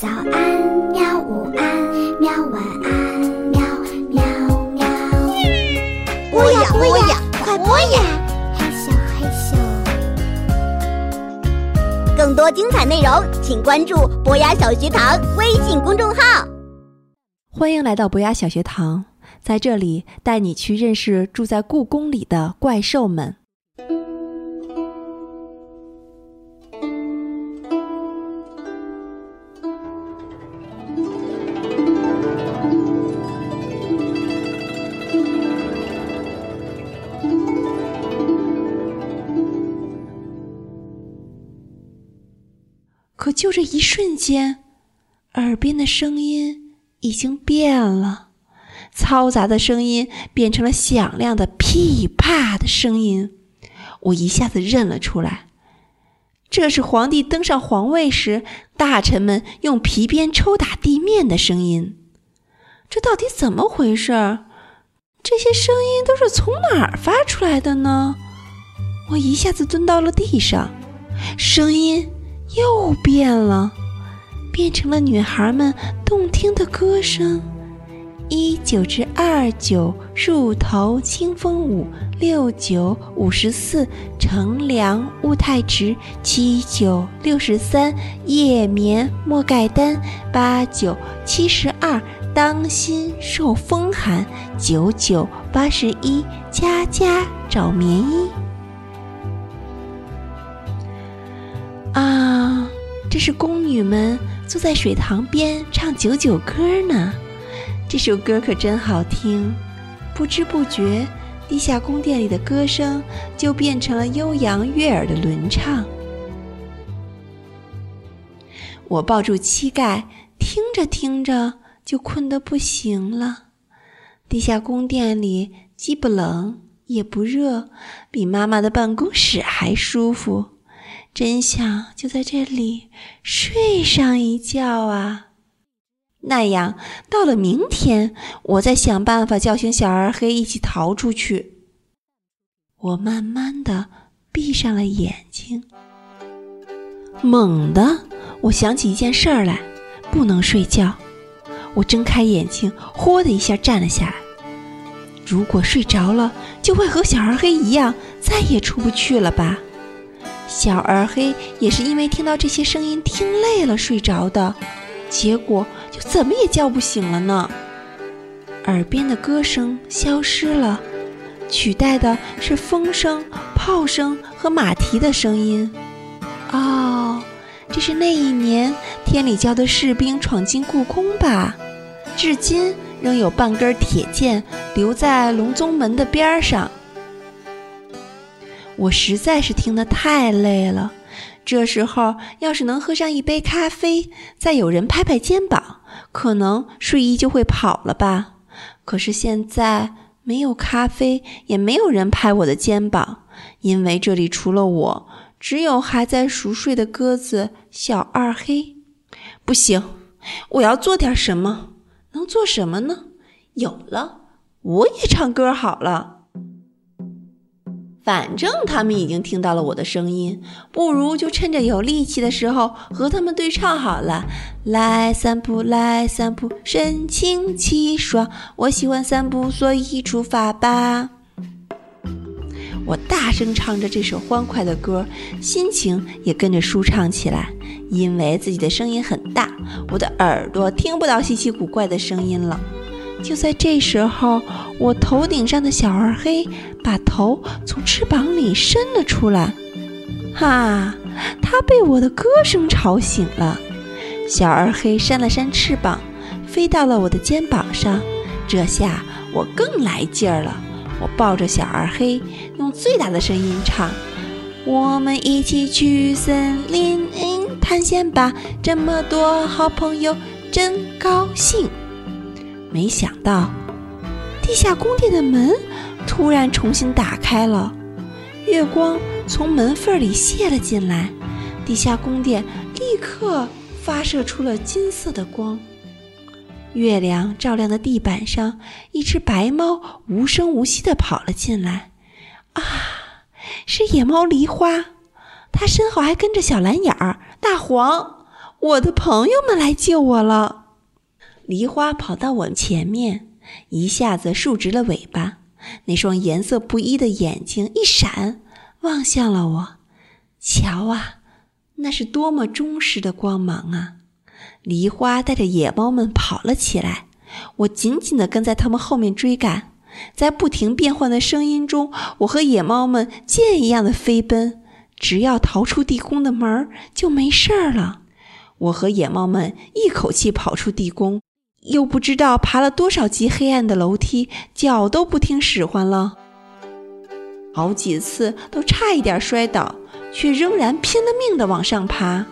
早安，喵！午安，喵！晚安，喵喵喵。播呀播呀，快播呀！嘿咻嘿咻。更多精彩内容，请关注博雅小学堂微信公众号。欢迎来到博雅小学堂，在这里带你去认识住在故宫里的怪兽们。就这一瞬间，耳边的声音已经变了，嘈杂的声音变成了响亮的噼啪的声音。我一下子认了出来，这是皇帝登上皇位时，大臣们用皮鞭抽打地面的声音。这到底怎么回事？这些声音都是从哪儿发出来的呢？我一下子蹲到了地上，声音。又变了，变成了女孩们动听的歌声：一九至二九，树头清风舞；六九五十四，乘凉勿太迟；七九六十三，夜眠莫盖单；八九七十二，当心受风寒；九九八十一，家家找棉衣。这是宫女们坐在水塘边唱九九歌呢。这首歌可真好听，不知不觉，地下宫殿里的歌声就变成了悠扬悦耳的轮唱。我抱住膝盖，听着听着就困得不行了。地下宫殿里既不冷也不热，比妈妈的办公室还舒服。真想就在这里睡上一觉啊！那样到了明天，我再想办法叫醒小二黑一起逃出去。我慢慢的闭上了眼睛，猛地我想起一件事儿来，不能睡觉。我睁开眼睛，豁的一下站了下来。如果睡着了，就会和小二黑一样，再也出不去了吧？小二黑也是因为听到这些声音听累了睡着的，结果就怎么也叫不醒了呢。耳边的歌声消失了，取代的是风声、炮声和马蹄的声音。哦，这是那一年天理教的士兵闯进故宫吧？至今仍有半根铁剑留在隆宗门的边上。我实在是听得太累了，这时候要是能喝上一杯咖啡，再有人拍拍肩膀，可能睡意就会跑了吧。可是现在没有咖啡，也没有人拍我的肩膀，因为这里除了我，只有还在熟睡的鸽子小二黑。不行，我要做点什么？能做什么呢？有了，我也唱歌好了。反正他们已经听到了我的声音，不如就趁着有力气的时候和他们对唱好了。来散步，来散步，神清气爽。我喜欢散步，所以出发吧。我大声唱着这首欢快的歌，心情也跟着舒畅起来。因为自己的声音很大，我的耳朵听不到稀奇古怪的声音了。就在这时候，我头顶上的小二黑把头从翅膀里伸了出来。哈，它被我的歌声吵醒了。小二黑扇了扇翅膀，飞到了我的肩膀上。这下我更来劲儿了。我抱着小二黑，用最大的声音唱：“我们一起去森林探险吧，这么多好朋友，真高兴。”没想到，地下宫殿的门突然重新打开了，月光从门缝里泄了进来，地下宫殿立刻发射出了金色的光。月亮照亮的地板上，一只白猫无声无息地跑了进来。啊，是野猫梨花，它身后还跟着小蓝眼儿、大黄。我的朋友们来救我了！梨花跑到我前面，一下子竖直了尾巴，那双颜色不一的眼睛一闪，望向了我。瞧啊，那是多么忠实的光芒啊！梨花带着野猫们跑了起来，我紧紧地跟在他们后面追赶。在不停变换的声音中，我和野猫们箭一样的飞奔。只要逃出地宫的门儿，就没事儿了。我和野猫们一口气跑出地宫，又不知道爬了多少级黑暗的楼梯，脚都不听使唤了。好几次都差一点摔倒，却仍然拼了命地往上爬。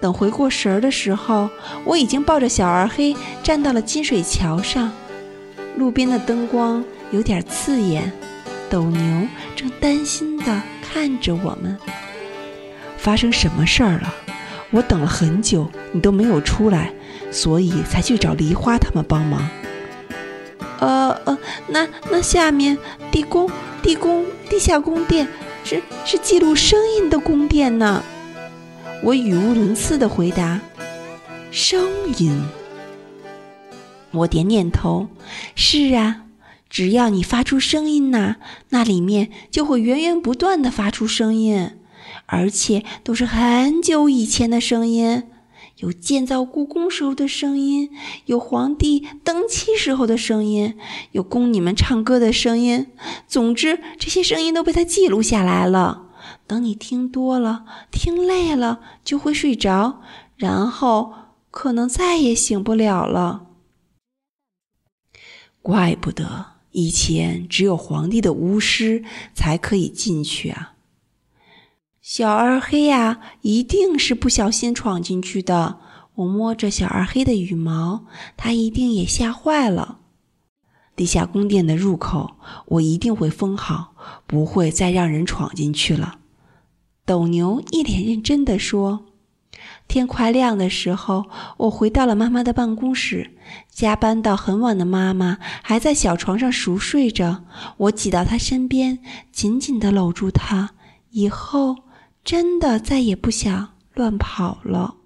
等回过神儿的时候，我已经抱着小二黑站到了金水桥上。路边的灯光有点刺眼，斗牛正担心地看着我们。发生什么事儿了？我等了很久，你都没有出来，所以才去找梨花他们帮忙。呃呃，那那下面地宫、地宫、地下宫殿，是是记录声音的宫殿呢。我语无伦次的回答：“声音。”我点点头，是啊，只要你发出声音呐，那里面就会源源不断的发出声音，而且都是很久以前的声音，有建造故宫时候的声音，有皇帝登基时候的声音，有宫女们唱歌的声音。总之，这些声音都被他记录下来了。等你听多了，听累了，就会睡着，然后可能再也醒不了了。怪不得以前只有皇帝的巫师才可以进去啊！小二黑呀，一定是不小心闯进去的。我摸着小二黑的羽毛，他一定也吓坏了。地下宫殿的入口，我一定会封好，不会再让人闯进去了。斗牛一脸认真地说。天快亮的时候，我回到了妈妈的办公室。加班到很晚的妈妈还在小床上熟睡着。我挤到她身边，紧紧地搂住她。以后真的再也不想乱跑了。